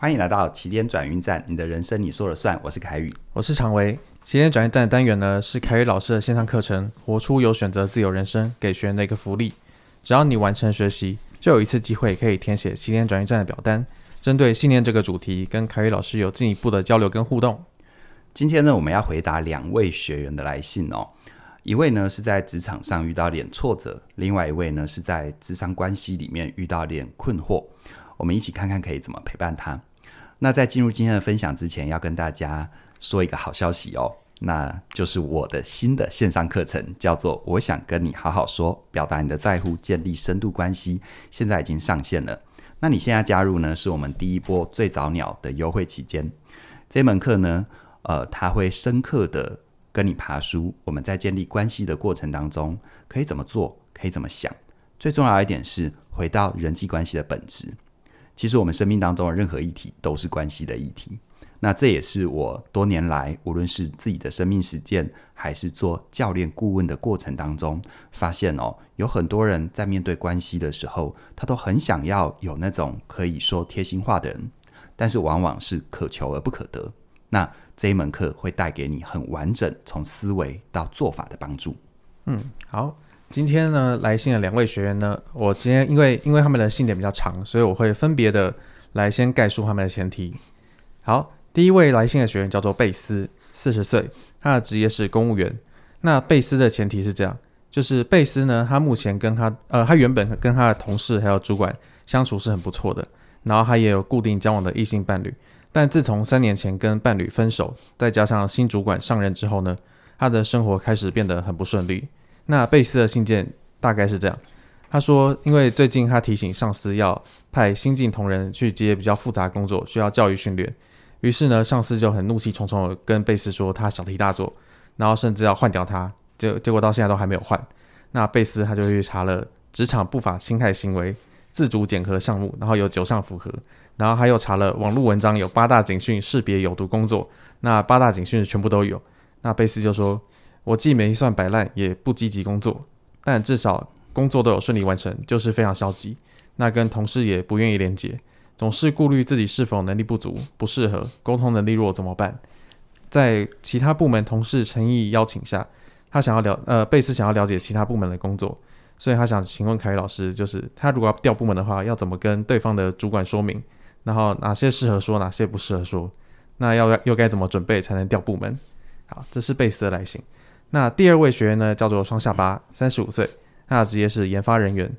欢迎来到起点转运站，你的人生你说了算。我是凯宇，我是常维。起点转运站的单元呢，是凯宇老师的线上课程，活出有选择自由人生，给学员的一个福利。只要你完成学习，就有一次机会可以填写起点转运站的表单，针对信念这个主题，跟凯宇老师有进一步的交流跟互动。今天呢，我们要回答两位学员的来信哦。一位呢是在职场上遇到点挫折，另外一位呢是在职场关系里面遇到点困惑。我们一起看看可以怎么陪伴他。那在进入今天的分享之前，要跟大家说一个好消息哦，那就是我的新的线上课程，叫做《我想跟你好好说》，表达你的在乎，建立深度关系，现在已经上线了。那你现在加入呢，是我们第一波最早鸟的优惠期间。这门课呢，呃，它会深刻的跟你爬书，我们在建立关系的过程当中，可以怎么做，可以怎么想。最重要一点是回到人际关系的本质。其实我们生命当中的任何议题都是关系的议题，那这也是我多年来无论是自己的生命实践，还是做教练顾问的过程当中，发现哦，有很多人在面对关系的时候，他都很想要有那种可以说贴心话的人，但是往往是可求而不可得。那这一门课会带给你很完整从思维到做法的帮助。嗯，好。今天呢，来信的两位学员呢，我今天因为因为他们的信点比较长，所以我会分别的来先概述他们的前提。好，第一位来信的学员叫做贝斯，四十岁，他的职业是公务员。那贝斯的前提是这样，就是贝斯呢，他目前跟他呃，他原本跟他的同事还有主管相处是很不错的，然后他也有固定交往的异性伴侣。但自从三年前跟伴侣分手，再加上新主管上任之后呢，他的生活开始变得很不顺利。那贝斯的信件大概是这样，他说，因为最近他提醒上司要派新进同仁去接比较复杂工作，需要教育训练，于是呢，上司就很怒气冲冲的跟贝斯说他小题大做，然后甚至要换掉他，结结果到现在都还没有换。那贝斯他就去查了职场不法侵害行为自主检核项目，然后有九项符合，然后还有查了网络文章有八大警讯识别有毒工作，那八大警讯全部都有。那贝斯就说。我既没算摆烂，也不积极工作，但至少工作都有顺利完成，就是非常消极。那跟同事也不愿意连接，总是顾虑自己是否能力不足、不适合，沟通能力弱怎么办？在其他部门同事诚意邀请下，他想要了呃贝斯想要了解其他部门的工作，所以他想请问凯宇老师，就是他如果要调部门的话，要怎么跟对方的主管说明？然后哪些适合说，哪些不适合说？那要又该怎么准备才能调部门？好，这是贝斯的来信。那第二位学员呢，叫做双下巴，三十五岁，他的职业是研发人员。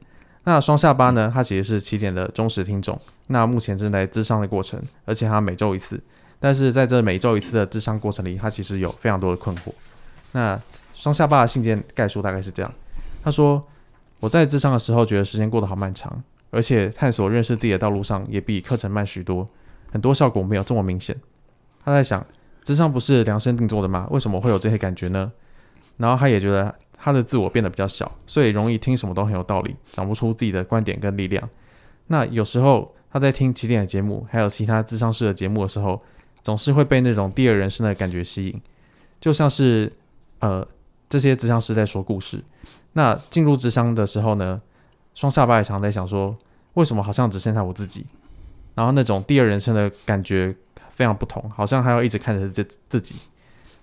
那双下巴呢，他其实是起点的忠实听众。那目前正在智商的过程，而且他每周一次。但是在这每周一次的智商过程里，他其实有非常多的困惑。那双下巴的信件概述大概是这样：他说，我在智商的时候觉得时间过得好漫长，而且探索认识自己的道路上也比课程慢许多，很多效果没有这么明显。他在想，智商不是量身定做的吗？为什么会有这些感觉呢？然后他也觉得他的自我变得比较小，所以容易听什么都很有道理，讲不出自己的观点跟力量。那有时候他在听起点的节目，还有其他智商师的节目的时候，总是会被那种第二人生的感觉吸引，就像是呃这些智商师在说故事。那进入智商的时候呢，双下巴也常在想说，为什么好像只剩下我自己？然后那种第二人生的感觉非常不同，好像还要一直看着自自己。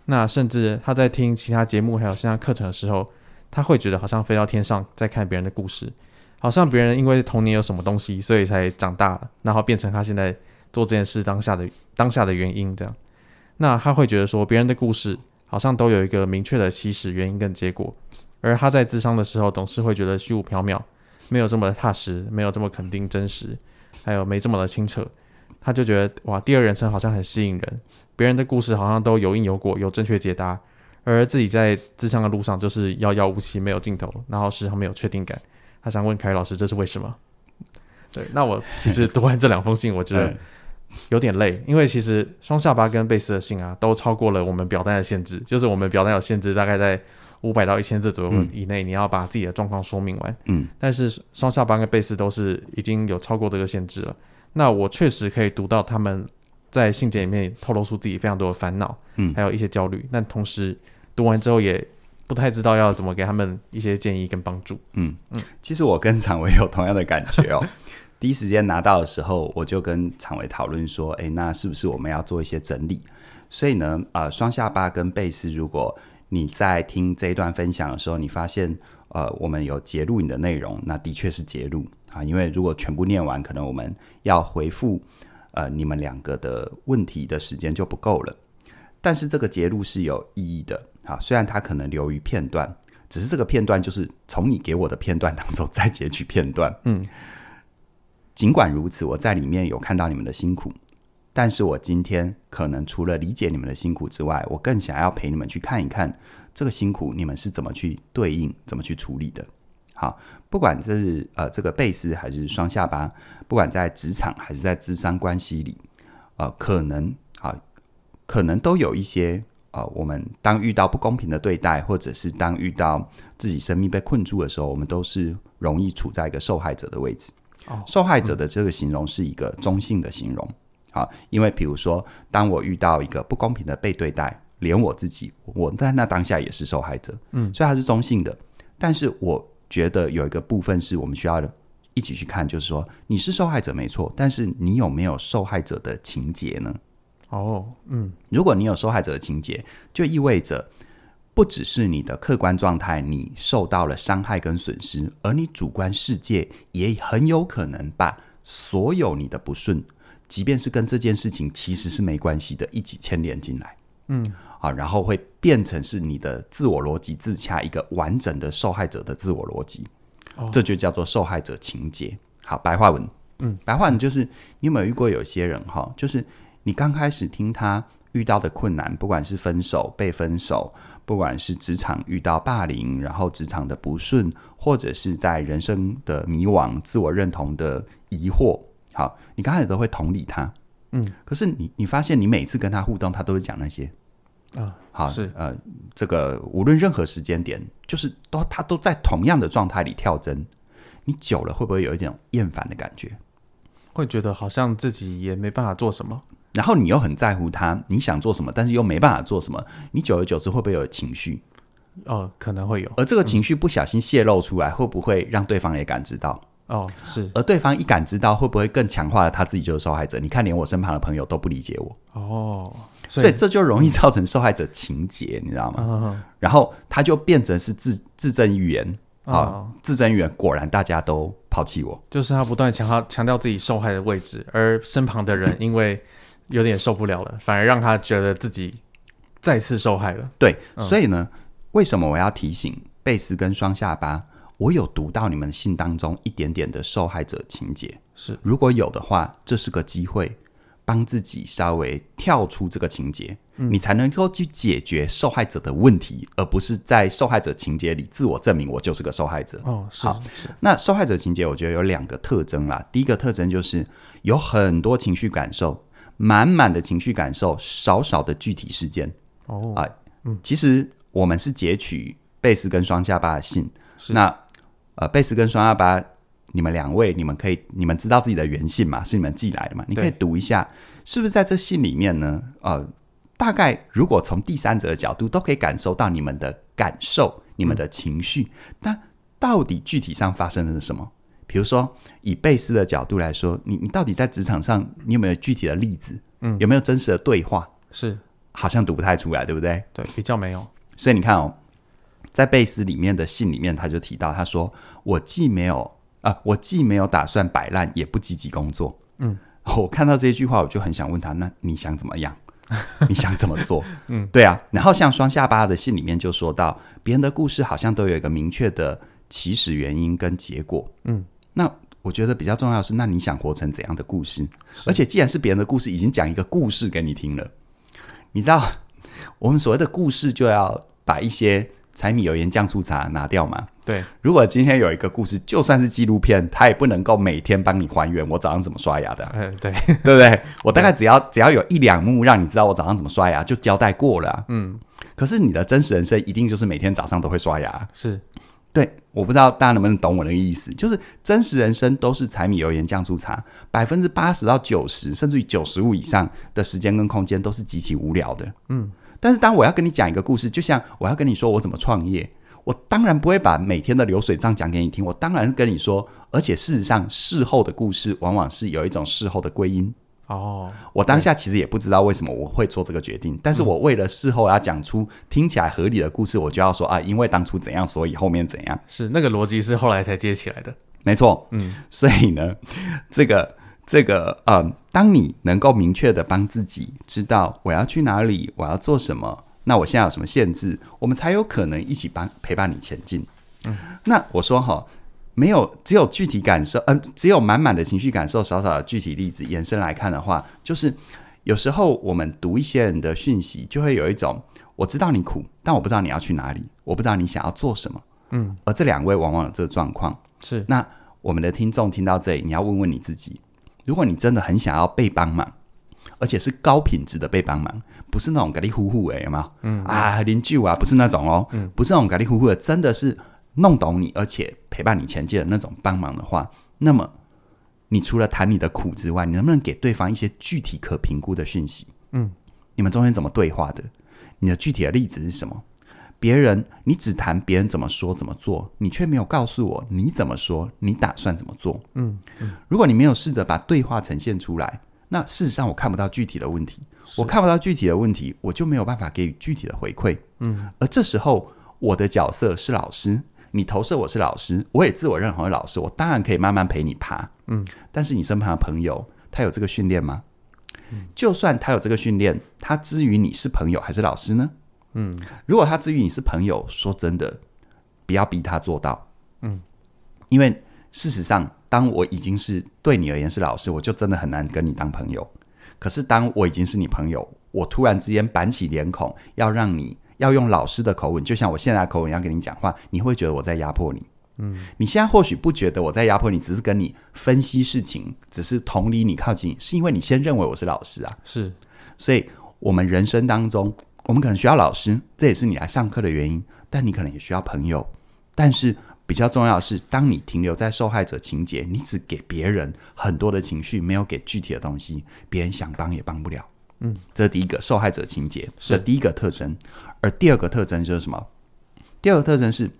那甚至他在听其他节目还有线上课程的时候，他会觉得好像飞到天上在看别人的故事，好像别人因为童年有什么东西，所以才长大了，然后变成他现在做这件事当下的当下的原因这样。那他会觉得说别人的故事好像都有一个明确的起始原因跟结果，而他在智商的时候总是会觉得虚无缥缈，没有这么的踏实，没有这么肯定真实，还有没这么的清澈。他就觉得哇，第二人称好像很吸引人。别人的故事好像都有因有果，有正确解答，而自己在咨商的路上就是遥遥无期，没有尽头，然后时常没有确定感。他想问凯宇老师，这是为什么？对，那我其实读完这两封信，我觉得 有点累，因为其实双下巴跟贝斯的信啊，都超过了我们表单的限制，就是我们表单有限制，大概在五百到一千字左右以内，你要把自己的状况说明完。嗯，但是双下巴跟贝斯都是已经有超过这个限制了。那我确实可以读到他们。在信件里面透露出自己非常多的烦恼，嗯，还有一些焦虑，但同时读完之后也不太知道要怎么给他们一些建议跟帮助，嗯。嗯。其实我跟常伟有同样的感觉哦，第一时间拿到的时候，我就跟常伟讨论说：“诶，那是不是我们要做一些整理？”所以呢，呃，双下巴跟贝斯，如果你在听这一段分享的时候，你发现呃，我们有截录你的内容，那的确是截录。啊，因为如果全部念完，可能我们要回复呃你们两个的问题的时间就不够了。但是这个截录是有意义的啊，虽然它可能流于片段，只是这个片段就是从你给我的片段当中再截取片段。嗯，尽管如此，我在里面有看到你们的辛苦。但是我今天可能除了理解你们的辛苦之外，我更想要陪你们去看一看这个辛苦你们是怎么去对应、怎么去处理的。好，不管这是呃这个贝斯还是双下巴，不管在职场还是在智商关系里，呃，可能啊，可能都有一些呃，我们当遇到不公平的对待，或者是当遇到自己生命被困住的时候，我们都是容易处在一个受害者的位置。哦，受害者的这个形容是一个中性的形容。啊，因为比如说，当我遇到一个不公平的被对待，连我自己，我在那当下也是受害者，嗯，所以它是中性的。但是我觉得有一个部分是我们需要一起去看，就是说你是受害者没错，但是你有没有受害者的情节呢？哦，嗯，如果你有受害者的情节，就意味着不只是你的客观状态你受到了伤害跟损失，而你主观世界也很有可能把所有你的不顺。即便是跟这件事情其实是没关系的，一起牵连进来，嗯，好，然后会变成是你的自我逻辑自洽一个完整的受害者的自我逻辑，哦，这就叫做受害者情节。好，白话文，嗯，白话文就是你有没有遇过有些人哈，就是你刚开始听他遇到的困难，不管是分手、被分手，不管是职场遇到霸凌，然后职场的不顺，或者是在人生的迷惘、自我认同的疑惑。好，你刚开始都会同理他，嗯，可是你你发现你每次跟他互动，他都会讲那些啊，好是呃，这个无论任何时间点，就是都他都在同样的状态里跳针，你久了会不会有一点厌烦的感觉？会觉得好像自己也没办法做什么，然后你又很在乎他，你想做什么，但是又没办法做什么，你久而久之会不会有情绪？哦，可能会有，而这个情绪不小心泄露出来，嗯，会不会让对方也感知到？哦，是，而对方一感知到，会不会更强化了他自己就是受害者？你看，连我身旁的朋友都不理解我。哦，所以，这就容易造成受害者情节，你知道吗？嗯、然后他就变成是自自证预言啊，自证预言，果然大家都抛弃我。就是他不断强调强调自己受害的位置，而身旁的人因为有点受不了了，反而让他觉得自己再次受害了。对，嗯、所以呢，为什么我要提醒贝斯跟双下巴？我有读到你们信当中一点点的受害者情节，是如果有的话，这是个机会，帮自己稍微跳出这个情节，嗯，你才能够去解决受害者的问题，而不是在受害者情节里自我证明我就是个受害者。哦，是，好，是。那受害者情节，我觉得有两个特征啦。第一个特征就是有很多情绪感受，满满的情绪感受，少少的具体事件。哦啊，嗯，其实我们是截取贝斯跟双下巴的信，是那。呃，贝斯跟双下巴，你们两位，你们可以，你们知道自己的原信嘛？是你们寄来的嘛？你可以读一下，是不是在这信里面呢？呃，大概如果从第三者的角度，都可以感受到你们的感受、你们的情绪。那、嗯、到底具体上发生的是什么？比如说，以贝斯的角度来说，你你到底在职场上，你有没有具体的例子？嗯，有没有真实的对话？是，好像读不太出来，对不对？对，比较没有。所以你看哦。在贝斯里面的信里面，他就提到，他说：“我既没有啊、呃，我既没有打算摆烂，也不积极工作。”嗯，我看到这句话，我就很想问他：“那你想怎么样？你想怎么做？”嗯，对啊。然后像双下巴的信里面就说到，别人的故事好像都有一个明确的起始原因跟结果。嗯，那我觉得比较重要的是，那你想活成怎样的故事？而且既然是别人的故事，已经讲一个故事给你听了，你知道，我们所谓的故事就要把一些。柴米油盐酱醋茶拿掉嘛？对。如果今天有一个故事，就算是纪录片，它也不能够每天帮你还原我早上怎么刷牙的。嗯，对，对不对？我大概只要 只要有一两幕让你知道我早上怎么刷牙，就交代过了。嗯。可是你的真实人生一定就是每天早上都会刷牙。是。对，我不知道大家能不能懂我那个意思，就是真实人生都是柴米油盐酱醋茶，百分之八十到九十，甚至于九十五以上的时间跟空间都是极其无聊的。嗯。但是当我要跟你讲一个故事，就像我要跟你说我怎么创业，我当然不会把每天的流水账讲给你听，我当然跟你说，而且事实上，事后的故事往往是有一种事后的归因。哦，我当下其实也不知道为什么我会做这个决定，但是我为了事后要讲出听起来合理的故事，我就要说啊，因为当初怎样，所以后面怎样。是那个逻辑是后来才接起来的。没错，嗯，所以呢，这个这个呃，当你能够明确的帮自己知道我要去哪里，我要做什么，那我现在有什么限制，我们才有可能一起帮陪伴你前进。嗯，那我说哈。没有，只有具体感受，嗯、呃，只有满满的情绪感受，少少的具体例子延伸来看的话，就是有时候我们读一些人的讯息，就会有一种我知道你苦，但我不知道你要去哪里，我不知道你想要做什么，嗯，而这两位往往有这个状况，是那我们的听众听到这里，你要问问你自己，如果你真的很想要被帮忙，而且是高品质的被帮忙，不是那种咖喱呼呼哎，有没有？嗯啊，邻居啊，不是那种哦，嗯，不是那种咖喱呼呼的，真的是。弄懂你，而且陪伴你前进的那种帮忙的话，那么你除了谈你的苦之外，你能不能给对方一些具体可评估的讯息？嗯，你们中间怎么对话的？你的具体的例子是什么？别人你只谈别人怎么说怎么做，你却没有告诉我你怎么说，你打算怎么做？嗯嗯，如果你没有试着把对话呈现出来，那事实上我看不到具体的问题，我看不到具体的问题，我就没有办法给予具体的回馈。嗯，而这时候我的角色是老师。你投射我是老师，我也自我认同为老师，我当然可以慢慢陪你爬。嗯，但是你身旁的朋友，他有这个训练吗？嗯，就算他有这个训练，他之于你是朋友还是老师呢？嗯，如果他之于你是朋友，说真的，不要逼他做到。嗯，因为事实上，当我已经是对你而言是老师，我就真的很难跟你当朋友。可是当我已经是你朋友，我突然之间板起脸孔，要让你。要用老师的口吻，就像我现在的口吻一样跟你讲话，你会觉得我在压迫你。嗯，你现在或许不觉得我在压迫你，只是跟你分析事情，只是同理你靠近你，是因为你先认为我是老师啊。是，所以我们人生当中，我们可能需要老师，这也是你来上课的原因。但你可能也需要朋友。但是比较重要的是，当你停留在受害者情节，你只给别人很多的情绪，没有给具体的东西，别人想帮也帮不了。嗯，这是第一个受害者情节的第一个特征。而第二个特征就是什么？第二个特征是，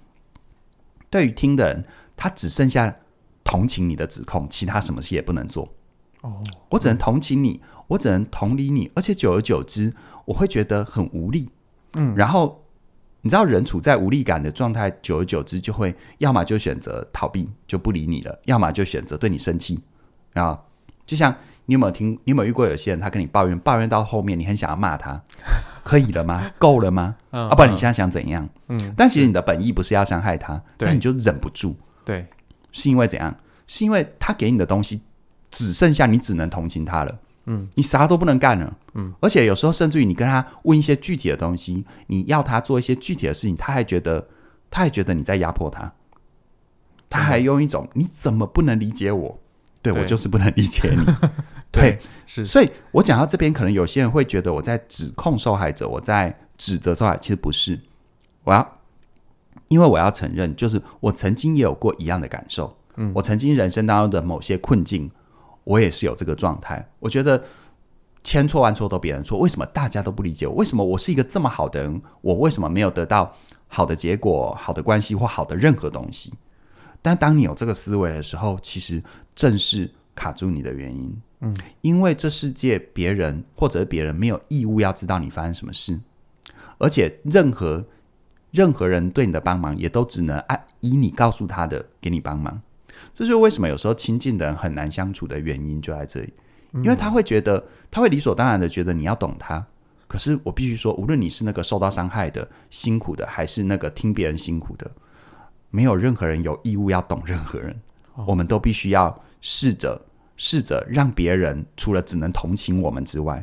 对于听的人，他只剩下同情你的指控，其他什么事也不能做。哦，我只能同情你，我只能同理你，而且久而久之，我会觉得很无力。嗯，然后你知道，人处在无力感的状态，久而久之就会，要么就选择逃避，就不理你了；要么就选择对你生气。啊，就像。你有没有听？你有没有遇过有些人，他跟你抱怨，抱怨到后面，你很想要骂他，可以了吗？够了吗？嗯、啊，不然你现在想怎样？嗯，但其实你的本意不是要伤害他，对但你就忍不住。对，是因为怎样？是因为他给你的东西只剩下你只能同情他了。嗯，你啥都不能干了。嗯，而且有时候甚至于你跟他问一些具体的东西，你要他做一些具体的事情，他还觉得他还觉得你在压迫他，他还用一种你怎么不能理解我？对，对我就是不能理解你。对，是，所以我讲到这边，可能有些人会觉得我在指控受害者，我在指责受害者，其实不是。我要，因为我要承认，就是我曾经也有过一样的感受。嗯，我曾经人生当中的某些困境，我也是有这个状态。我觉得千错万错都别人错，为什么大家都不理解我？为什么我是一个这么好的人，我为什么没有得到好的结果、好的关系或好的任何东西？但当你有这个思维的时候，其实正是卡住你的原因。嗯，因为这世界别人或者别人没有义务要知道你发生什么事，而且任何任何人对你的帮忙也都只能按以你告诉他的给你帮忙。这就是为什么有时候亲近的人很难相处的原因就在这里，因为他会觉得他会理所当然的觉得你要懂他。可是我必须说，无论你是那个受到伤害的辛苦的，还是那个听别人辛苦的，没有任何人有义务要懂任何人。我们都必须要试着。试着让别人除了只能同情我们之外，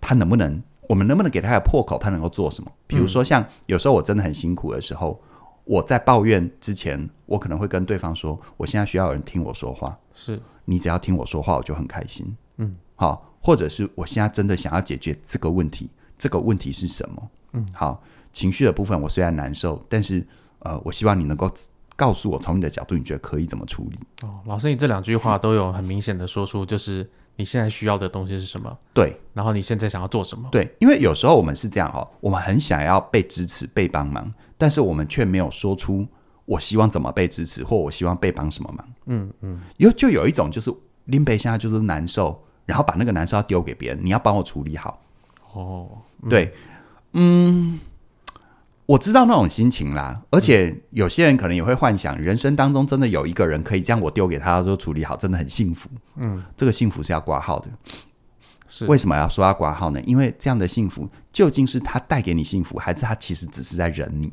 他能不能，我们能不能给他个破口？他能够做什么？比如说，像有时候我真的很辛苦的时候，我在抱怨之前，我可能会跟对方说：“我现在需要有人听我说话，是你只要听我说话，我就很开心。”嗯，好，或者是我现在真的想要解决这个问题，这个问题是什么？嗯，好，情绪的部分我虽然难受，但是呃，我希望你能够。告诉我，从你的角度，你觉得可以怎么处理？哦，老师，你这两句话都有很明显的说出，就是你现在需要的东西是什么？对，然后你现在想要做什么？对，因为有时候我们是这样哦，我们很想要被支持、被帮忙，但是我们却没有说出我希望怎么被支持，或我希望被帮什么忙。嗯嗯，有就有一种就是林北现在就是难受，然后把那个难受要丢给别人，你要帮我处理好。哦，嗯、对，嗯。我知道那种心情啦，而且有些人可能也会幻想，人生当中真的有一个人可以将我丢给他，说处理好，真的很幸福。嗯，这个幸福是要挂号的。是为什么要说要挂号呢？因为这样的幸福究竟是他带给你幸福，还是他其实只是在忍你？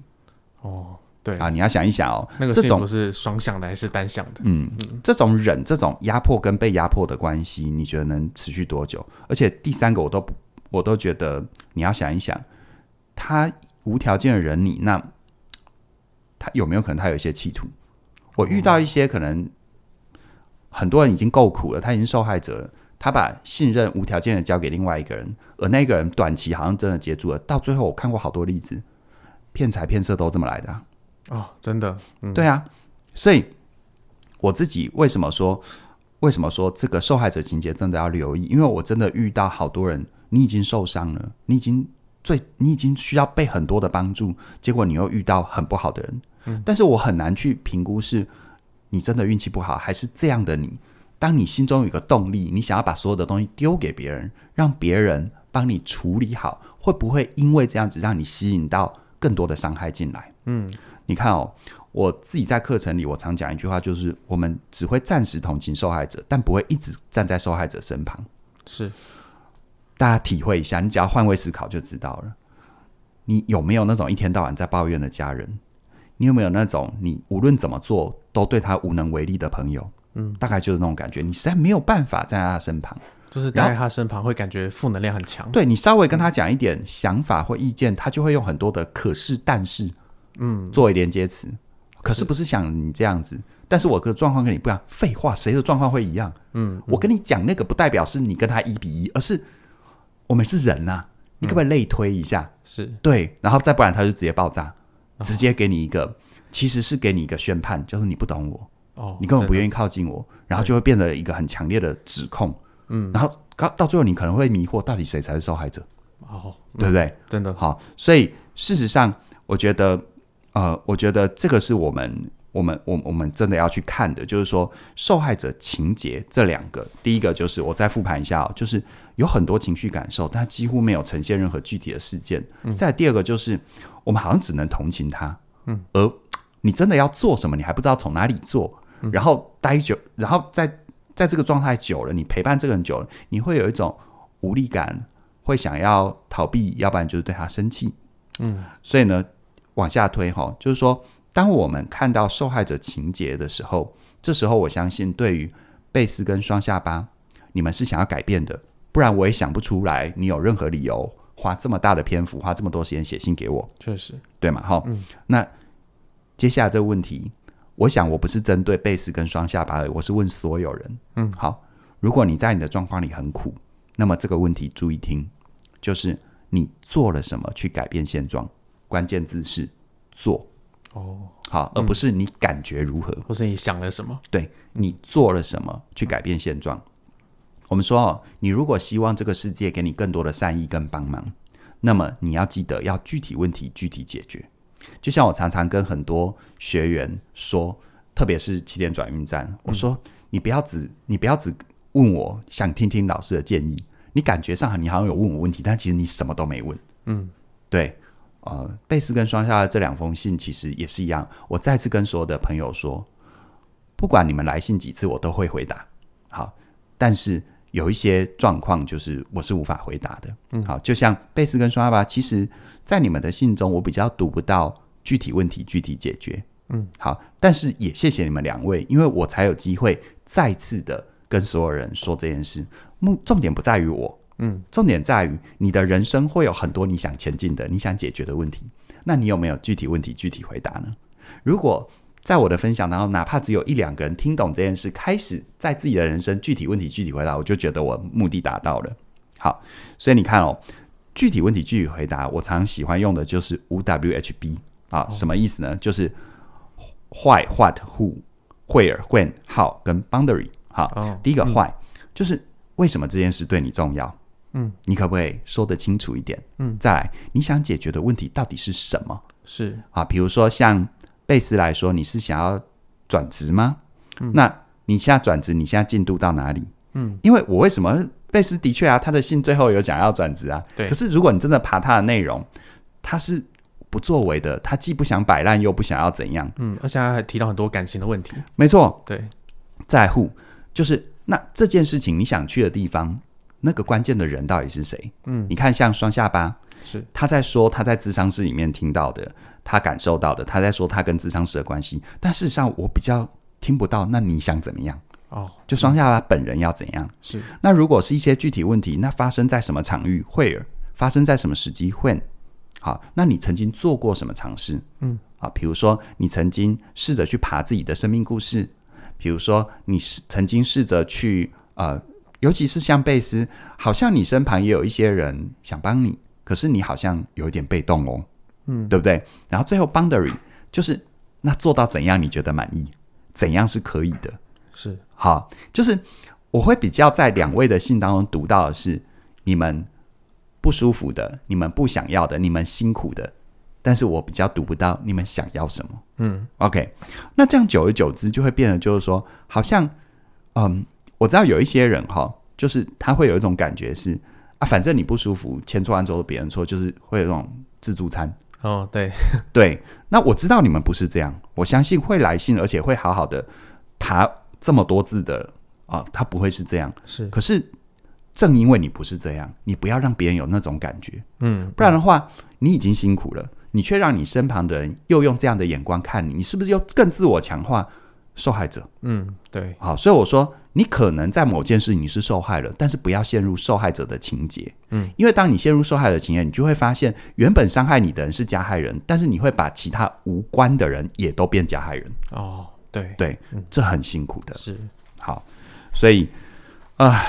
哦，对啊，你要想一想哦，那个这种是双向的还是单向的？嗯，嗯，这种忍、这种压迫跟被压迫的关系，你觉得能持续多久？而且第三个，我都不，我都觉得你要想一想，他。无条件的忍你，那他有没有可能他有一些企图？我遇到一些可能很多人已经够苦了，他已经受害者了，他把信任无条件的交给另外一个人，而那个人短期好像真的接住了，到最后我看过好多例子，骗财骗色都这么来的啊。哦，真的，嗯，对啊，所以我自己为什么说为什么说这个受害者情节真的要留意？因为我真的遇到好多人，你已经受伤了，你已经。最你已经需要被很多的帮助，结果你又遇到很不好的人，嗯，但是我很难去评估是你真的运气不好，还是这样的你。当你心中有一个动力，你想要把所有的东西丢给别人，让别人帮你处理好，会不会因为这样子让你吸引到更多的伤害进来？嗯，你看哦，我自己在课程里，我常讲一句话，就是我们只会暂时同情受害者，但不会一直站在受害者身旁。是。大家体会一下，你只要换位思考就知道了。你有没有那种一天到晚在抱怨的家人？你有没有那种你无论怎么做都对他无能为力的朋友？嗯，大概就是那种感觉。你实在没有办法站在他身旁，就是待在他身旁会感觉负能量很强。对，你稍微跟他讲一点想法或意见，他就会用很多的可是、但是，嗯，作为连接词。可是不是想你这样子，但是我的状况跟你不一样。废话，谁的状况会一样？嗯，我跟你讲那个不代表是你跟他一比一，而是。我们是人呐、啊，你可不可以类推一下？嗯、是对，然后再不然他就直接爆炸，哦、直接给你一个，其实是给你一个宣判，就是你不懂我，哦，你根本不愿意靠近我，然后就会变得一个很强烈的指控，嗯，然后到到最后你可能会迷惑，到底谁才是受害者？哦，对不对？嗯、真的好，所以事实上，我觉得，呃，我觉得这个是我们。我们我我们真的要去看的，就是说受害者情节这两个，第一个就是我再复盘一下哦，就是有很多情绪感受，但几乎没有呈现任何具体的事件。嗯、再第二个就是我们好像只能同情他，嗯，而你真的要做什么，你还不知道从哪里做，嗯、然后待久，然后在在这个状态久了，你陪伴这个人久了，你会有一种无力感，会想要逃避，要不然就是对他生气，嗯，所以呢，往下推哈、哦，就是说。当我们看到受害者情节的时候，这时候我相信，对于贝斯跟双下巴，你们是想要改变的，不然我也想不出来你有任何理由花这么大的篇幅，花这么多时间写信给我。确实，对嘛？哈，嗯，那接下来这个问题，我想我不是针对贝斯跟双下巴而已，我是问所有人。嗯，好，如果你在你的状况里很苦，那么这个问题注意听，就是你做了什么去改变现状？关键字是做。哦，好，而不是你感觉如何，或是你想了什么？对，你做了什么去改变现状？我们说哦，你如果希望这个世界给你更多的善意跟帮忙，那么你要记得要具体问题具体解决。就像我常常跟很多学员说，特别是起点转运站，我说你不要只你不要只问我想听听老师的建议，你感觉上你好像有问我问题，但其实你什么都没问。嗯，对。呃，贝斯跟双下的这两封信其实也是一样。我再次跟所有的朋友说，不管你们来信几次，我都会回答。好，但是有一些状况就是我是无法回答的。嗯，好，就像贝斯跟双下巴，其实，在你们的信中，我比较读不到具体问题具体解决。嗯，好，但是也谢谢你们两位，因为我才有机会再次的跟所有人说这件事。目重点不在于我。嗯，重点在于你的人生会有很多你想前进的、你想解决的问题。那你有没有具体问题具体回答呢？如果在我的分享当中，哪怕只有一两个人听懂这件事，开始在自己的人生具体问题具体回答，我就觉得我目的达到了。好，所以你看哦，具体问题具体回答，我常喜欢用的就是五 W H B 啊，什么意思呢？就是 Why、What、Who、Where、When、How 跟 Boundary。好，第一个 Why 就是。为什么这件事对你重要？嗯，你可不可以说得清楚一点？嗯，再来，你想解决的问题到底是什么？是啊，比如说像贝斯来说，你是想要转职吗？嗯，那你现在转职，你现在进度到哪里？嗯，因为我为什么贝斯的确啊，他的信最后有想要转职啊，对。可是如果你真的爬他的内容，他是不作为的，他既不想摆烂，又不想要怎样？嗯，而且他还提到很多感情的问题。没错，对，在乎就是那这件事情，你想去的地方。那个关键的人到底是谁？嗯，你看，像双下巴，是他在说他在智商室里面听到的，他感受到的，他在说他跟智商室的关系。但事实上，我比较听不到。那你想怎么样？哦，就双下巴本人要怎样？是。那如果是一些具体问题，那发生在什么场域？Where？发生在什么时机？When？好，那你曾经做过什么尝试？嗯，啊，比如说你曾经试着去爬自己的生命故事，比如说你是曾经试着去呃。尤其是像贝斯，好像你身旁也有一些人想帮你，可是你好像有一点被动哦，嗯，对不对？然后最后 boundary 就是那做到怎样你觉得满意，怎样是可以的，是好，就是我会比较在两位的信当中读到的是你们不舒服的，你们不想要的，你们辛苦的，但是我比较读不到你们想要什么，嗯，OK，那这样久而久之就会变得就是说，好像嗯。我知道有一些人哈，就是他会有一种感觉是啊，反正你不舒服，千错万错都别人错，就是会有这种自助餐。哦，对 对。那我知道你们不是这样，我相信会来信，而且会好好的爬这么多字的啊，他不会是这样。是。可是正因为你不是这样，你不要让别人有那种感觉。嗯。不然的话，你已经辛苦了，你却让你身旁的人又用这样的眼光看你，你是不是又更自我强化受害者？嗯，对。好，所以我说。你可能在某件事你是受害了，但是不要陷入受害者的情节。嗯，因为当你陷入受害者的情节，你就会发现原本伤害你的人是加害人，但是你会把其他无关的人也都变加害人。哦，对对，嗯，这很辛苦的。是，好，所以啊，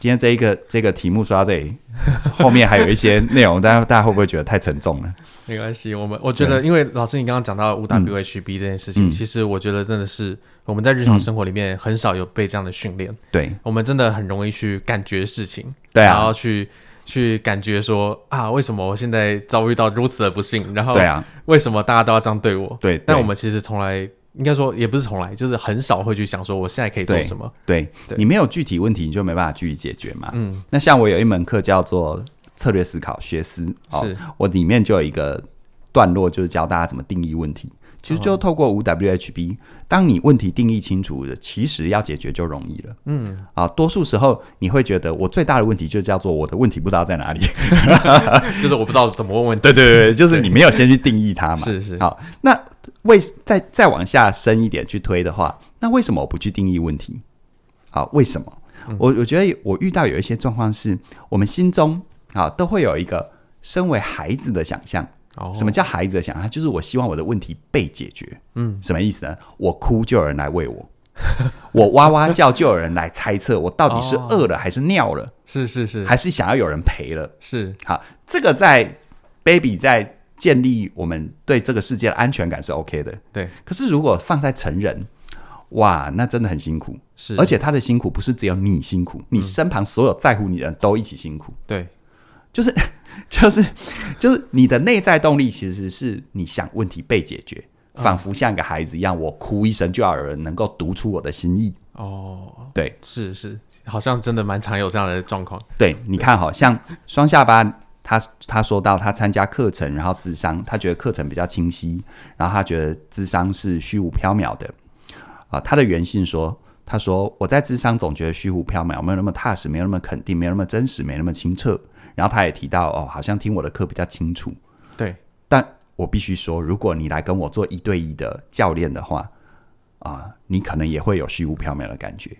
今天这一个这个题目说到这里，后面还有一些内容，大家大家会不会觉得太沉重了？没关系，我们我觉得，因为老师你刚刚讲到五 WHB 这件事情，嗯，其实我觉得真的是我们在日常生活里面很少有被这样的训练。对，我们真的很容易去感觉事情，对啊，然后去去感觉说啊，为什么我现在遭遇到如此的不幸？然后对啊，为什么大家都要这样对我？对，对，但我们其实从来应该说也不是从来，就是很少会去想说我现在可以做什么。对，你没有具体问题，你就没办法具体解决嘛。嗯，那像我有一门课叫做策略思考学思，哦，是我里面就有一个。段落就是教大家怎么定义问题，其实就透过五 WHB，当你问题定义清楚了，其实要解决就容易了。嗯，啊，多数时候你会觉得我最大的问题就叫做我的问题不知道在哪里，就是我不知道怎么问问题。对对对，就是你没有先去定义它嘛。是是。好，那为再再往下深一点去推的话，那为什么我不去定义问题？好，为什么？嗯、我我觉得我遇到有一些状况是，我们心中啊都会有一个身为孩子的想象。什么叫孩子的想象？就是我希望我的问题被解决。嗯，什么意思呢？我哭就有人来喂我，我哇哇叫就有人来猜测我到底是饿了还是尿了。是是是，还是想要有人陪了。是好，这个在 baby 在建立我们对这个世界的安全感是 OK 的。对，可是如果放在成人，哇，那真的很辛苦。是，而且他的辛苦不是只有你辛苦，你身旁所有在乎你的人都一起辛苦。对，就是。就是，就是你的内在动力其实是你想问题被解决，仿佛像一个孩子一样，我哭一声就要有人能够读出我的心意。哦，对，是是，好像真的蛮常有这样的状况。对，你看，好像双下巴，他他说到他参加课程，然后智商，他觉得课程比较清晰，然后他觉得智商是虚无缥缈的。啊，他的原信说，他说我在智商总觉得虚无缥缈，没有那么踏实，没有那么肯定，没有那么真实，没那么清澈。然后他也提到哦，好像听我的课比较清楚。对，但我必须说，如果你来跟我做一对一的教练的话，啊、呃，你可能也会有虚无缥缈的感觉。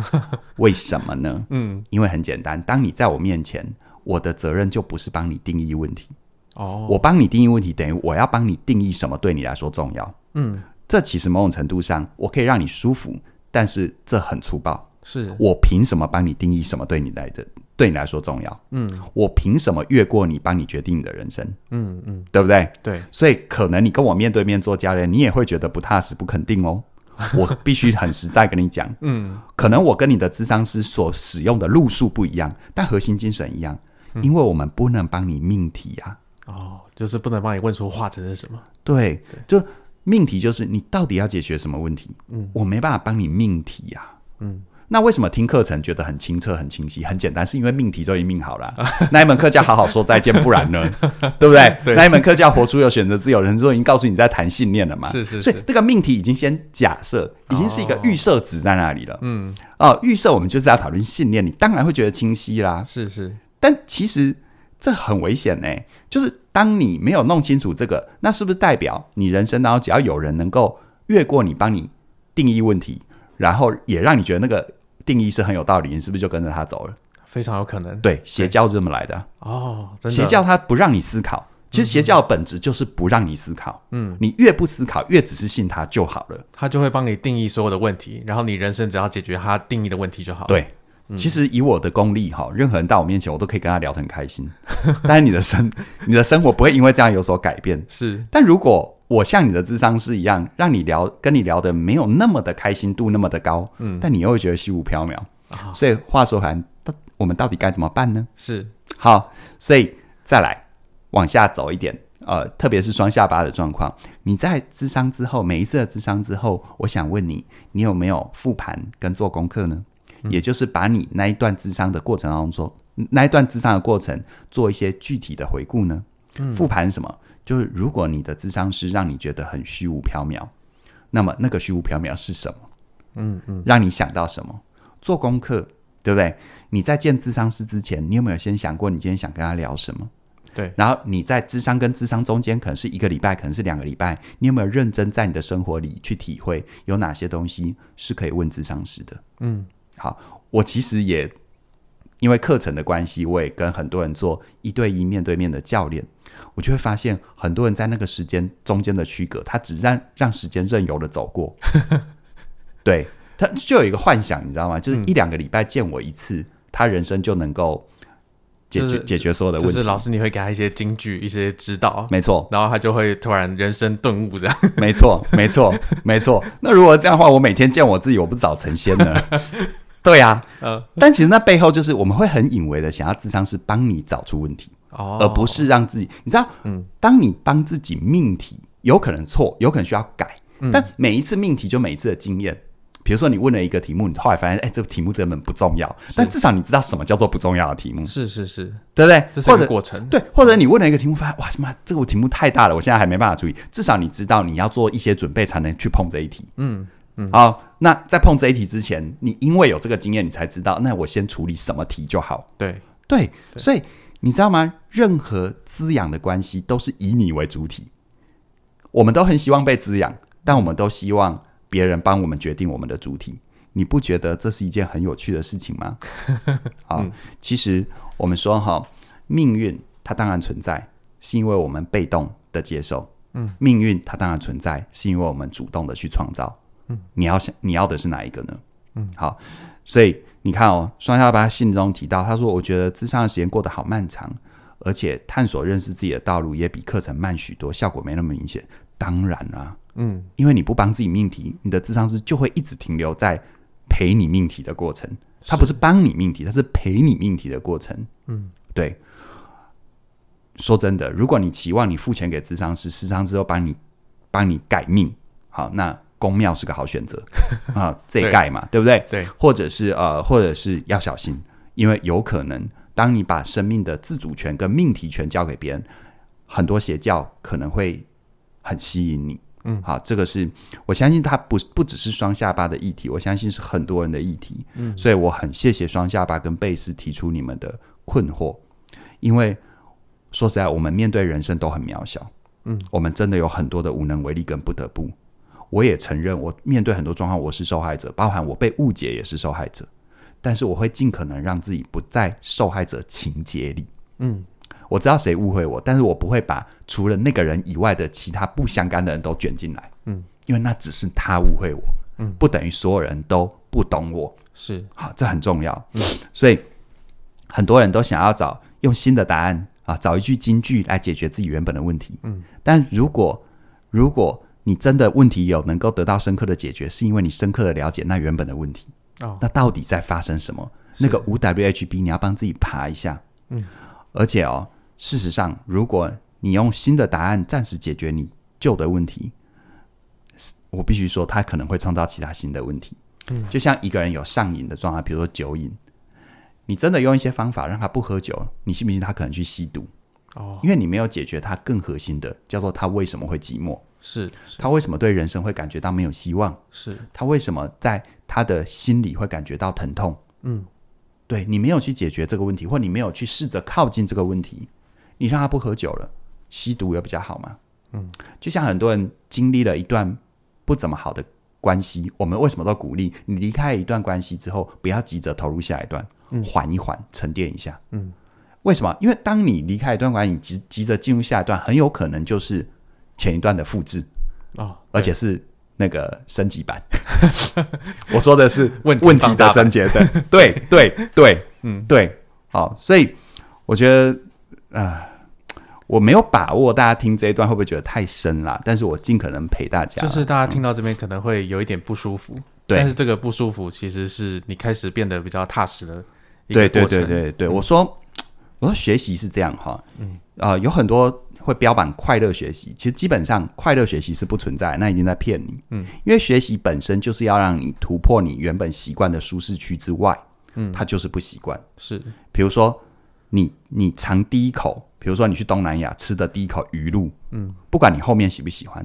为什么呢？嗯，因为很简单，当你在我面前，我的责任就不是帮你定义问题。哦，我帮你定义问题，等于我要帮你定义什么对你来说重要。嗯，这其实某种程度上，我可以让你舒服，但是这很粗暴。是我凭什么帮你定义什么对你来的？对你来说重要，嗯，我凭什么越过你，帮你决定你的人生？嗯嗯，对不对？对，所以可能你跟我面对面做家人，你也会觉得不踏实、不肯定哦。我必须很实在跟你讲，嗯，可能我跟你的智商师所使用的路数不一样，但核心精神一样，嗯、因为我们不能帮你命题啊。哦，就是不能帮你问出化成是什么？对，对就命题就是你到底要解决什么问题？嗯，我没办法帮你命题呀、啊。嗯。那为什么听课程觉得很清澈、很清晰、很简单？是因为命题就已经命好了。那一门课叫好好说再见，不然呢？对不对？对，那一门课叫活出有选择自由人，就已经告诉你在谈信念了嘛。是是是。所以这个命题已经先假设，已经是一个预设值在那里了。嗯。哦，预设我们就是要讨论信念，你当然会觉得清晰啦。是是。但其实这很危险呢。就是当你没有弄清楚这个，那是不是代表你人生当中只要有人能够越过你，帮你定义问题？然后也让你觉得那个定义是很有道理，你是不是就跟着他走了？非常有可能。对，邪教是这么来的哦。邪教它不让你思考，其实邪教的本质就是不让你思考。嗯，你越不思考，越只是信他就好了。他就会帮你定义所有的问题，然后你人生只要解决他定义的问题就好了。对，嗯、其实以我的功力哈，任何人到我面前，我都可以跟他聊得很开心。但是你的生，你的生活不会因为这样有所改变。是，但如果我像你的智商师一样，让你聊，跟你聊的没有那么的开心度那么的高，嗯，但你又会觉得虚无缥缈，哦、所以话说回来，我们到底该怎么办呢？是好，所以再来往下走一点，呃，特别是双下巴的状况，你在智商之后，每一次的智商之后，我想问你，你有没有复盘跟做功课呢？嗯、也就是把你那一段智商的过程当中做，那一段智商的过程做一些具体的回顾呢？嗯、复盘什么？就是如果你的智商是让你觉得很虚无缥缈，那么那个虚无缥缈是什么？嗯嗯，让你想到什么？做功课，对不对？你在见智商师之前，你有没有先想过你今天想跟他聊什么？对。然后你在智商跟智商中间，可能是一个礼拜，可能是两个礼拜，你有没有认真在你的生活里去体会有哪些东西是可以问智商师的？嗯，好，我其实也因为课程的关系，我也跟很多人做一对一面对面的教练。我就会发现，很多人在那个时间中间的区隔，他只让让时间任由的走过。对，他就有一个幻想，你知道吗？就是一两个礼拜见我一次，嗯、他人生就能够解决、就是、解决所有的问题。就是老师，你会给他一些金句、一些指导，没错。然后他就会突然人生顿悟，这样。没错，没错，没错。那如果这样的话，我每天见我自己，我不早成仙呢？对呀、啊，嗯。但其实那背后就是我们会很隐微的想要智商是帮你找出问题。哦，而不是让自己，你知道，嗯，当你帮自己命题，有可能错，有可能需要改，嗯，但每一次命题就每一次的经验。比如说，你问了一个题目，你后来发现，哎，这个题目根本不重要，但至少你知道什么叫做不重要的题目。是是是，对不对？这是一个过程。对，或者你问了一个题目，发现哇，什么这个题目太大了，我现在还没办法处理。至少你知道你要做一些准备，才能去碰这一题。嗯嗯。好，那在碰这一题之前，你因为有这个经验，你才知道，那我先处理什么题就好。对对，所以。你知道吗？任何滋养的关系都是以你为主体。我们都很希望被滋养，但我们都希望别人帮我们决定我们的主体。你不觉得这是一件很有趣的事情吗？好，嗯、其实我们说哈，命运它当然存在，是因为我们被动的接受。嗯，命运它当然存在，是因为我们主动的去创造。嗯，你要想你要的是哪一个呢？嗯，好，所以。你看哦，双下巴信中提到，他说：“我觉得智商的时间过得好漫长，而且探索认识自己的道路也比课程慢许多，效果没那么明显。当然啦、啊，嗯，因为你不帮自己命题，你的智商师就会一直停留在陪你命题的过程。他不是帮你命题，他是陪你命题的过程。嗯，对。说真的，如果你期望你付钱给智商师，智商之后帮你帮你改命，好那。”宫庙是个好选择 啊，这盖嘛，对，对不对？对，或者是呃，或者是要小心，因为有可能，当你把生命的自主权跟命题权交给别人，很多邪教可能会很吸引你。嗯，好，这个是我相信它不不只是双下巴的议题，我相信是很多人的议题。嗯，所以我很谢谢双下巴跟贝斯提出你们的困惑，因为说实在，我们面对人生都很渺小。嗯，我们真的有很多的无能为力跟不得不。我也承认，我面对很多状况，我是受害者，包含我被误解也是受害者。但是我会尽可能让自己不在受害者情节里。嗯，我知道谁误会我，但是我不会把除了那个人以外的其他不相干的人都卷进来。嗯，因为那只是他误会我，嗯，不等于所有人都不懂我。是，好，这很重要。嗯，所以很多人都想要找用新的答案啊，找一句金句来解决自己原本的问题。嗯，但如果如果你真的问题有能够得到深刻的解决，是因为你深刻的了解那原本的问题。哦，那到底在发生什么？那个五 WHB 你要帮自己爬一下。嗯，而且哦，事实上，如果你用新的答案暂时解决你旧的问题，我必须说，它可能会创造其他新的问题。嗯，就像一个人有上瘾的状态，比如说酒瘾，你真的用一些方法让他不喝酒，你信不信他可能去吸毒？哦，因为你没有解决他更核心的，叫做他为什么会寂寞？是，他为什么对人生会感觉到没有希望？是他为什么在他的心里会感觉到疼痛？嗯，对，你没有去解决这个问题，或你没有去试着靠近这个问题，你让他不喝酒了，吸毒也比较好吗？嗯，就像很多人经历了一段不怎么好的关系，我们为什么都鼓励你离开一段关系之后，不要急着投入下一段，嗯缓一缓，沉淀一下。嗯，为什么？因为当你离开一段关系，你急急着进入下一段，很有可能就是前一段的复制哦，而且是那个升级版。我说的是 问问题的升级的，对对对，嗯，对，好，所以我觉得啊、呃，我没有把握大家听这一段会不会觉得太深了，但是我尽可能陪大家，就是大家听到这边可能会有一点不舒服，对，但是这个不舒服其实是你开始变得比较踏实的对对对对对，嗯我说我说学习是这样哈，嗯。啊、呃，有很多。会标榜快乐学习，其实基本上快乐学习是不存在，那已经在骗你。嗯，因为学习本身就是要让你突破你原本习惯的舒适区之外，嗯，它就是不习惯。是，比如说你你尝第一口，比如说你去东南亚吃的第一口鱼露，嗯，不管你后面喜不喜欢，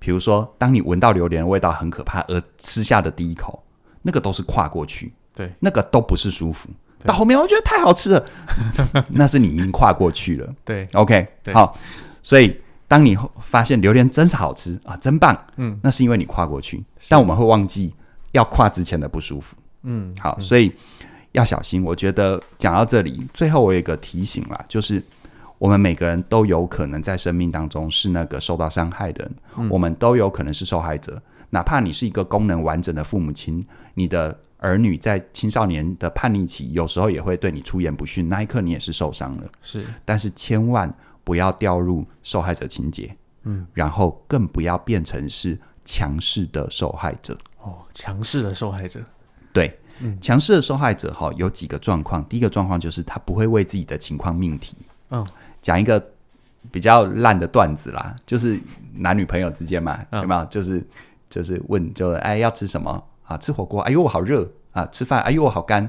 比如说当你闻到榴莲的味道很可怕而吃下的第一口，那个都是跨过去，对，那个都不是舒服。到后面我觉得太好吃了，那是你已经跨过去了。对，OK，对好，所以当你发现榴莲真是好吃啊，真棒，嗯，那是因为你跨过去，但我们会忘记要跨之前的不舒服。嗯，好，所以要小心。我觉得讲到这里，最后我有一个提醒啦，就是我们每个人都有可能在生命当中是那个受到伤害的人，嗯我们都有可能是受害者，哪怕你是一个功能完整的父母亲，你的。儿女在青少年的叛逆期，有时候也会对你出言不逊，那一刻你也是受伤了。是，但是千万不要掉入受害者情节，嗯，然后更不要变成是强势的受害者。哦，强势的受害者，对，嗯，强势的受害者哈，有几个状况。第一个状况就是他不会为自己的情况命题。嗯，讲一个比较烂的段子啦，就是男女朋友之间嘛，嗯、有没有？就是就是问，就哎要吃什么？啊，吃火锅，哎呦我好热啊！吃饭，哎呦我好干，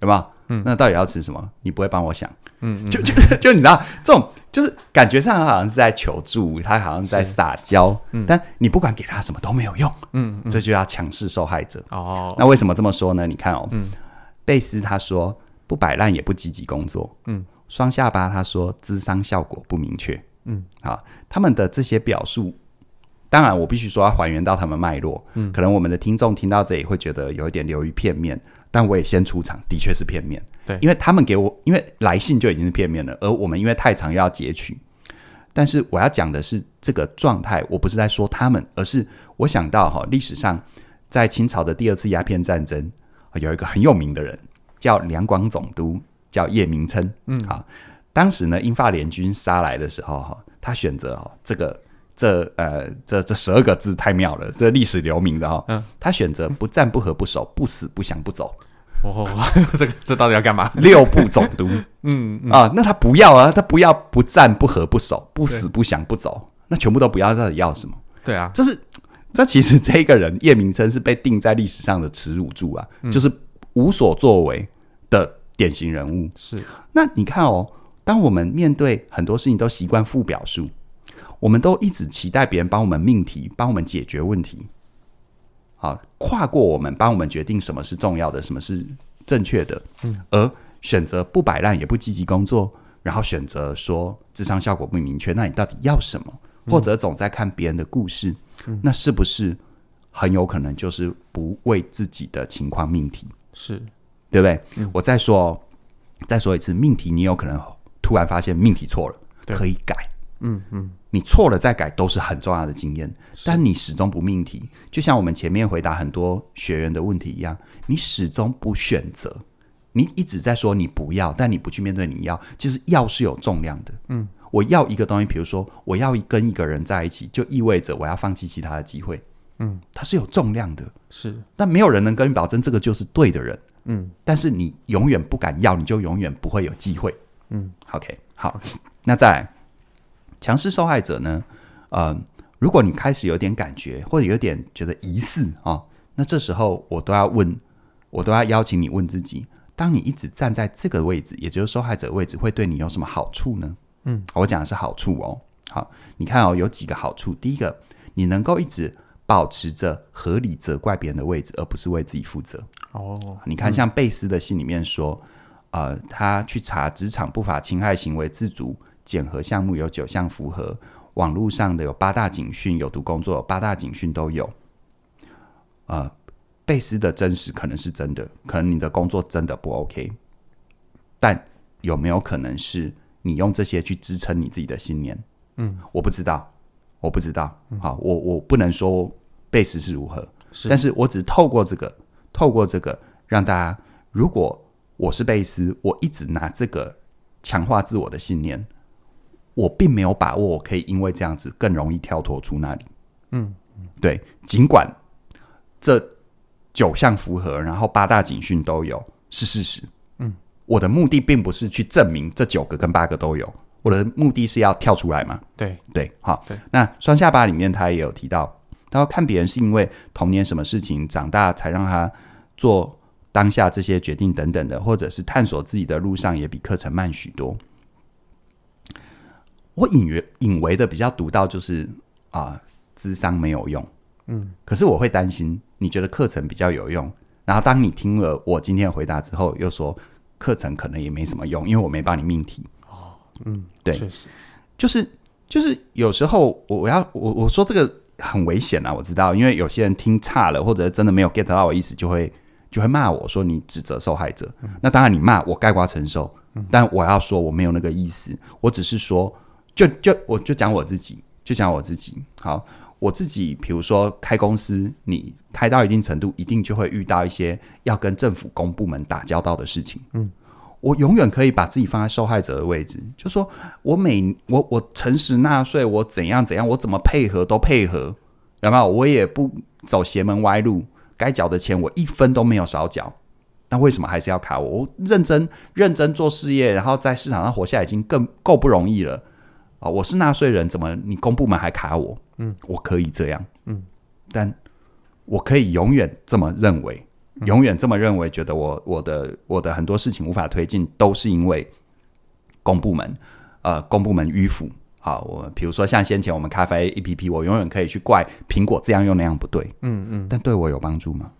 有没有？嗯，那到底要吃什么？你不会帮我想，嗯，就就 就你知道，这种就是感觉上他好像是在求助，他好像在撒娇，嗯，但你不管给他什么都没有用，嗯，嗯这就叫强势受害者。哦，那为什么这么说呢？你看哦，嗯，贝斯他说不摆烂也不积极工作，嗯，双下巴他说智商效果不明确，嗯，好，他们的这些表述。当然，我必须说要还原到他们脉络。嗯，可能我们的听众听到这里会觉得有一点流于片面，但我也先出场，的确是片面。对，因为他们给我，因为来信就已经是片面了，而我们因为太长要截取。但是我要讲的是这个状态，我不是在说他们，而是我想到哈，历史上在清朝的第二次鸦片战争，有一个很有名的人叫两广总督，叫叶明琛。嗯，好，当时呢，英法联军杀来的时候，哈，他选择哈这个。这呃，这这十二个字太妙了，这历史留名的哈、哦。嗯，他选择不战不和不守，不死不降不走。哦，这个这到底要干嘛？六部总督，嗯，嗯啊，那他不要啊，他不要不战不和不守，不死不降不走，那全部都不要，到底要什么？对啊，这是这其实这个人叶明琛是被定在历史上的耻辱柱啊，嗯、就是无所作为的典型人物。是，那你看哦，当我们面对很多事情都习惯负表述。我们都一直期待别人帮我们命题，帮我们解决问题，好，跨过我们，帮我们决定什么是重要的，什么是正确的，嗯，而选择不摆烂，也不积极工作，然后选择说智商效果不明确，那你到底要什么？或者总在看别人的故事，嗯，那是不是很有可能就是不为自己的情况命题？是，对不对？嗯，我再说，再说一次，命题你有可能突然发现命题错了，可以改。嗯嗯，你错了再改都是很重要的经验，但你始终不命题，就像我们前面回答很多学员的问题一样，你始终不选择，你一直在说你不要，但你不去面对你要，其实要是有重量的。嗯，我要一个东西，比如说我要跟一个人在一起，就意味着我要放弃其他的机会。嗯，它是有重量的，是，但没有人能跟你保证这个就是对的人。嗯，但是你永远不敢要，你就永远不会有机会。嗯，OK，好，那再来，强势受害者呢？呃，如果你开始有点感觉，或者有点觉得疑似啊、哦，那这时候我都要问，我都要邀请你问自己：当你一直站在这个位置，也就是受害者位置，会对你有什么好处呢？嗯，我讲的是好处哦。好，你看哦，有几个好处。第一个，你能够一直保持着合理责怪别人的位置，而不是为自己负责。哦，你看，像贝斯的信里面说，嗯、呃，他去查职场不法侵害行为自主检核项目有九项符合，网络上的有八大警讯，有毒工作有八大警讯都有。呃，贝斯的真实可能是真的，可能你的工作真的不 OK，但有没有可能是你用这些去支撑你自己的信念？嗯，我不知道，我不知道。好，我我不能说贝斯是如何，是，但是我只透过这个。透过这个，让大家，如果我是贝斯，我一直拿这个强化自我的信念，我并没有把握我可以因为这样子更容易跳脱出那里。嗯，对，尽管这九项符合，然后八大警讯都有，是事实。嗯，我的目的并不是去证明这九个跟八个都有，我的目的是要跳出来嘛。对对，好。对，那双下巴里面他也有提到。然后看别人是因为童年什么事情长大才让他做当下这些决定等等的，或者是探索自己的路上也比课程慢许多。我隐约隐为的比较独到就是啊，智商没有用，嗯，可是我会担心你觉得课程比较有用，然后当你听了我今天的回答之后，又说课程可能也没什么用，因为我没帮你命题。哦，嗯，对，确实，就是就是有时候我我要我我说这个。很危险啊！我知道，因为有些人听差了，或者真的没有 get 到我意思，就会就会骂我说你指责受害者。嗯、那当然，你骂我概括承受，嗯、但我要说我没有那个意思，我只是说，就就我就讲我自己，就讲我自己。好，我自己，比如说开公司，你开到一定程度，一定就会遇到一些要跟政府公部门打交道的事情。嗯。我永远可以把自己放在受害者的位置，就说我每我我诚实纳税，我怎样怎样，我怎么配合都配合，有没有？我也不走邪门歪路，该缴的钱我一分都没有少缴，那为什么还是要卡我？我认真认真做事业，然后在市场上活下来已经更够不容易了啊！我是纳税人，怎么你公部门还卡我？嗯，我可以这样，嗯，但我可以永远这么认为。永远这么认为，觉得我我的我的很多事情无法推进，都是因为公部门呃公部门迂腐啊。我比如说像先前我们咖啡 APP，我永远可以去怪苹果这样又那样不对，嗯嗯，但对我有帮助吗？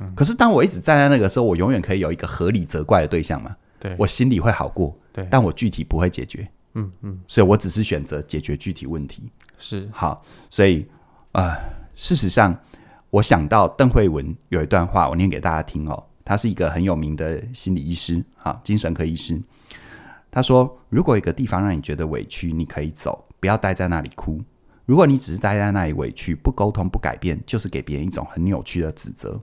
嗯。可是当我一直站在那个时候，我永远可以有一个合理责怪的对象嘛？对，我心里会好过。对，但我具体不会解决。嗯嗯，所以我只是选择解决具体问题。是好，所以啊，呃，事实上。我想到邓慧文有一段话，我念给大家听哦。他是一个很有名的心理医师，哈，精神科医师。他说：“如果一个地方让你觉得委屈，你可以走，不要待在那里哭。如果你只是待在那里委屈，不沟通、不改变，就是给别人一种很扭曲的指责。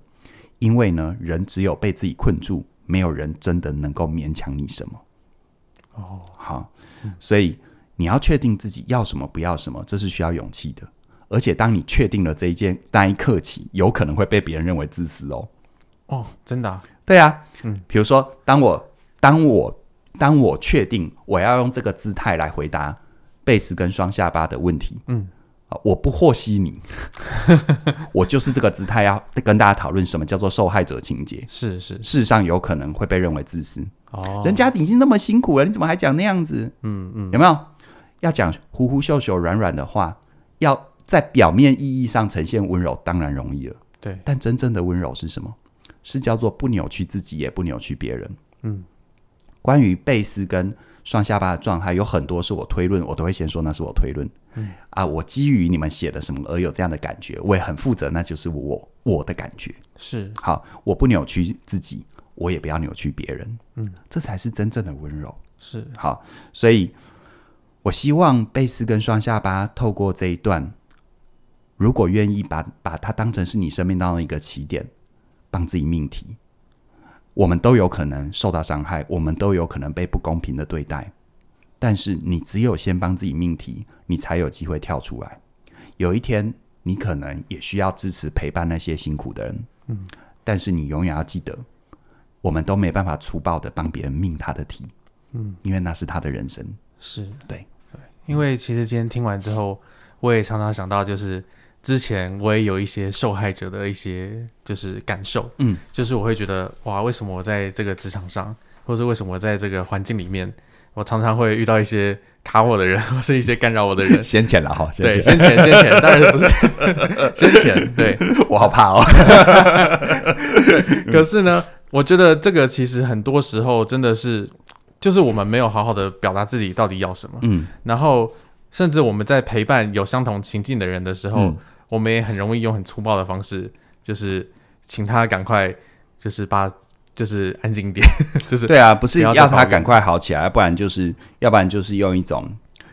因为呢，人只有被自己困住，没有人真的能够勉强你什么。”哦，好，所以你要确定自己要什么，不要什么，这是需要勇气的。而且，当你确定了这一件那一刻起，有可能会被别人认为自私哦。哦，真的啊？对啊。嗯，比如说，当我当我当我确定我要用这个姿态来回答贝斯跟双下巴的问题，嗯，我不和稀泥，我就是这个姿态要跟大家讨论什么叫做受害者情节。是是，事实上有可能会被认为自私。哦，人家已经那么辛苦了，你怎么还讲那样子？嗯嗯，有没有要讲呼呼秀秀软软的话？要。在表面意义上呈现温柔，当然容易了。对，但真正的温柔是什么？是叫做不扭曲自己，也不扭曲别人。嗯，关于贝斯跟双下巴的状态，有很多是我推论，我都会先说那是我推论。嗯啊，我基于你们写的什么而有这样的感觉，我也很负责，那就是我我的感觉。是好，我不扭曲自己，我也不要扭曲别人。嗯，这才是真正的温柔。是好，所以我希望贝斯跟双下巴透过这一段。如果愿意把把它当成是你生命当中一个起点，帮自己命题，我们都有可能受到伤害，我们都有可能被不公平的对待，但是你只有先帮自己命题，你才有机会跳出来。有一天，你可能也需要支持陪伴那些辛苦的人。嗯，但是你永远要记得，我们都没办法粗暴的帮别人命他的题。嗯，因为那是他的人生。是对对，因为其实今天听完之后，我也常常想到，就是之前我也有一些受害者的一些就是感受。嗯，就是我会觉得哇，为什么我在这个职场上，或者为什么我在这个环境里面，我常常会遇到一些卡我的人，或是一些干扰我的人。先前了哈，对，先前先前，当然不是先前。对，我好怕哦。可是呢，我觉得这个其实很多时候真的是。就是我们没有好好的表达自己到底要什么，嗯，然后甚至我们在陪伴有相同情境的人的时候，嗯、我们也很容易用很粗暴的方式，就是请他赶快，就是把，就是安静点，就是对啊，不是要他赶快好起来，不然就是，要不然就是用一种，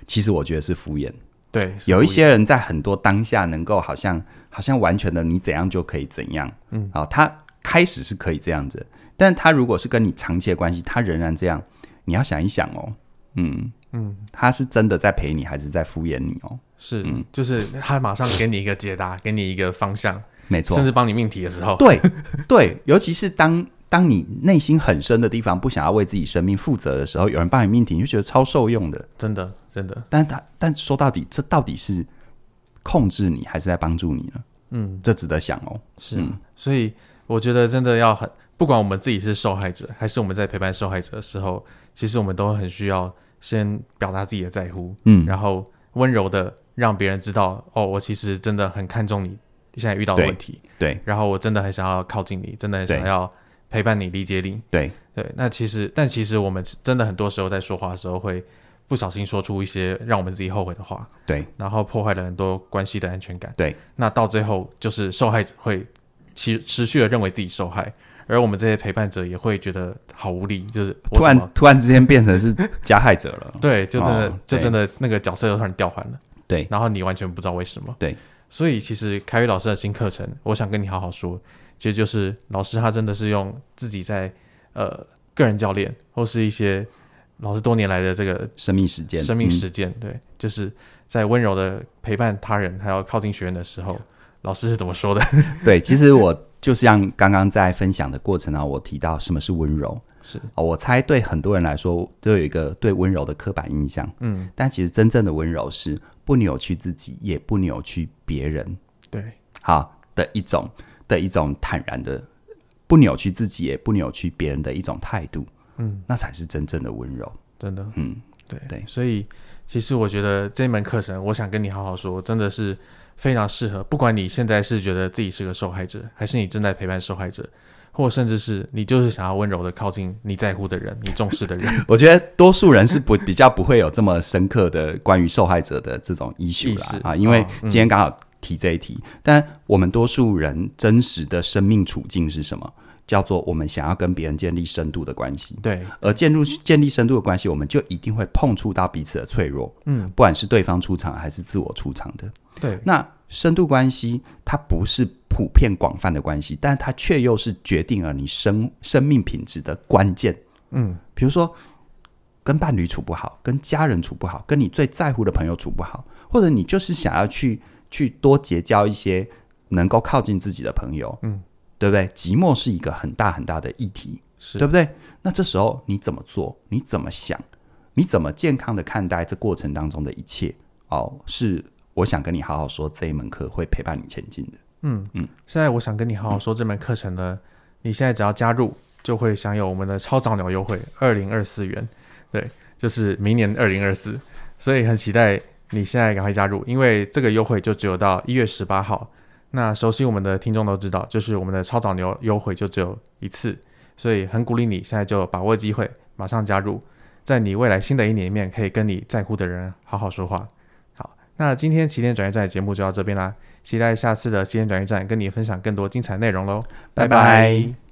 其实我觉得是敷衍，对，有一些人在很多当下能够好像好像完全的你怎样就可以怎样，嗯，啊，他开始是可以这样子，但他如果是跟你长期的关系，他仍然这样。你要想一想哦，嗯嗯，他是真的在陪你，还是在敷衍你哦？是，嗯，就是他马上给你一个解答，给你一个方向，没错，甚至帮你命题的时候，对对，尤其是当当你内心很深的地方不想要为自己生命负责的时候，有人帮你命题，你就觉得超受用的，真的真的。但他但说到底，这到底是控制你，还是在帮助你呢？嗯，这值得想哦。是，嗯，所以我觉得真的要很，不管我们自己是受害者，还是我们在陪伴受害者的时候。其实我们都很需要先表达自己的在乎，嗯，然后温柔的让别人知道，哦，我其实真的很看重你现在遇到的问题，对，对，然后我真的很想要靠近你，真的很想要陪伴你、理解你，对，对。那其实，但其实我们真的很多时候在说话的时候，会不小心说出一些让我们自己后悔的话，对，然后破坏了很多关系的安全感，对。那到最后，就是受害者会持持续的认为自己受害。而我们这些陪伴者也会觉得好无力，就是突然突然之间变成是加害者了。对，就真的、哦、就真的那个角色又突然调换了。对，然后你完全不知道为什么。对，所以其实凯宇老师的新课程，我想跟你好好说，其实就是老师他真的是用自己在呃个人教练或是一些老师多年来的这个生命实践，生命实践、嗯，对，就是在温柔的陪伴他人还要靠近学员的时候，老师是怎么说的？对，其实我。就像刚刚在分享的过程啊，我提到什么是温柔，是。我猜对很多人来说都有一个对温柔的刻板印象，嗯，但其实真正的温柔是不扭曲自己，也不扭曲别人，对，好的一种的一种坦然的，不扭曲自己，也不扭曲别人的一种态度，嗯，那才是真正的温柔，真的，嗯，对。对，所以其实我觉得这门课程，我想跟你好好说，真的是。非常适合，不管你现在是觉得自己是个受害者，还是你正在陪伴受害者，或甚至是你就是想要温柔的靠近你在乎的人、你重视的人。我觉得多数人是不比较不会有这么深刻的关于受害者的这种 issue 啦啊，因为今天刚好提这一题。哦嗯、但我们多数人真实的生命处境是什么？叫做我们想要跟别人建立深度的关系。对，而建入建立深度的关系，我们就一定会碰触到彼此的脆弱。嗯，不管是对方出场还是自我出场的。对，那深度关系它不是普遍广泛的关系，但它却又是决定了你生生命品质的关键。嗯，比如说跟伴侣处不好，跟家人处不好，跟你最在乎的朋友处不好，或者你就是想要去去多结交一些能够靠近自己的朋友。嗯，对不对？寂寞是一个很大很大的议题，是对不对？那这时候你怎么做？你怎么想？你怎么健康的看待这过程当中的一切？哦，是。我想跟你好好说，这一门课会陪伴你前进的。嗯嗯，现在我想跟你好好说这门课程呢，嗯、你现在只要加入，就会享有我们的超早鸟优惠，二零二四元。对，就是明年二零二四，所以很期待你现在赶快加入，因为这个优惠就只有到一月十八号。那熟悉我们的听众都知道，就是我们的超早牛优惠就只有一次，所以很鼓励你现在就把握机会，马上加入，在你未来新的一年里面，可以跟你在乎的人好好说话。好那今天起点转运站的节目就到这边啦，期待下次的起点转运站跟你分享更多精彩内容喽，拜拜。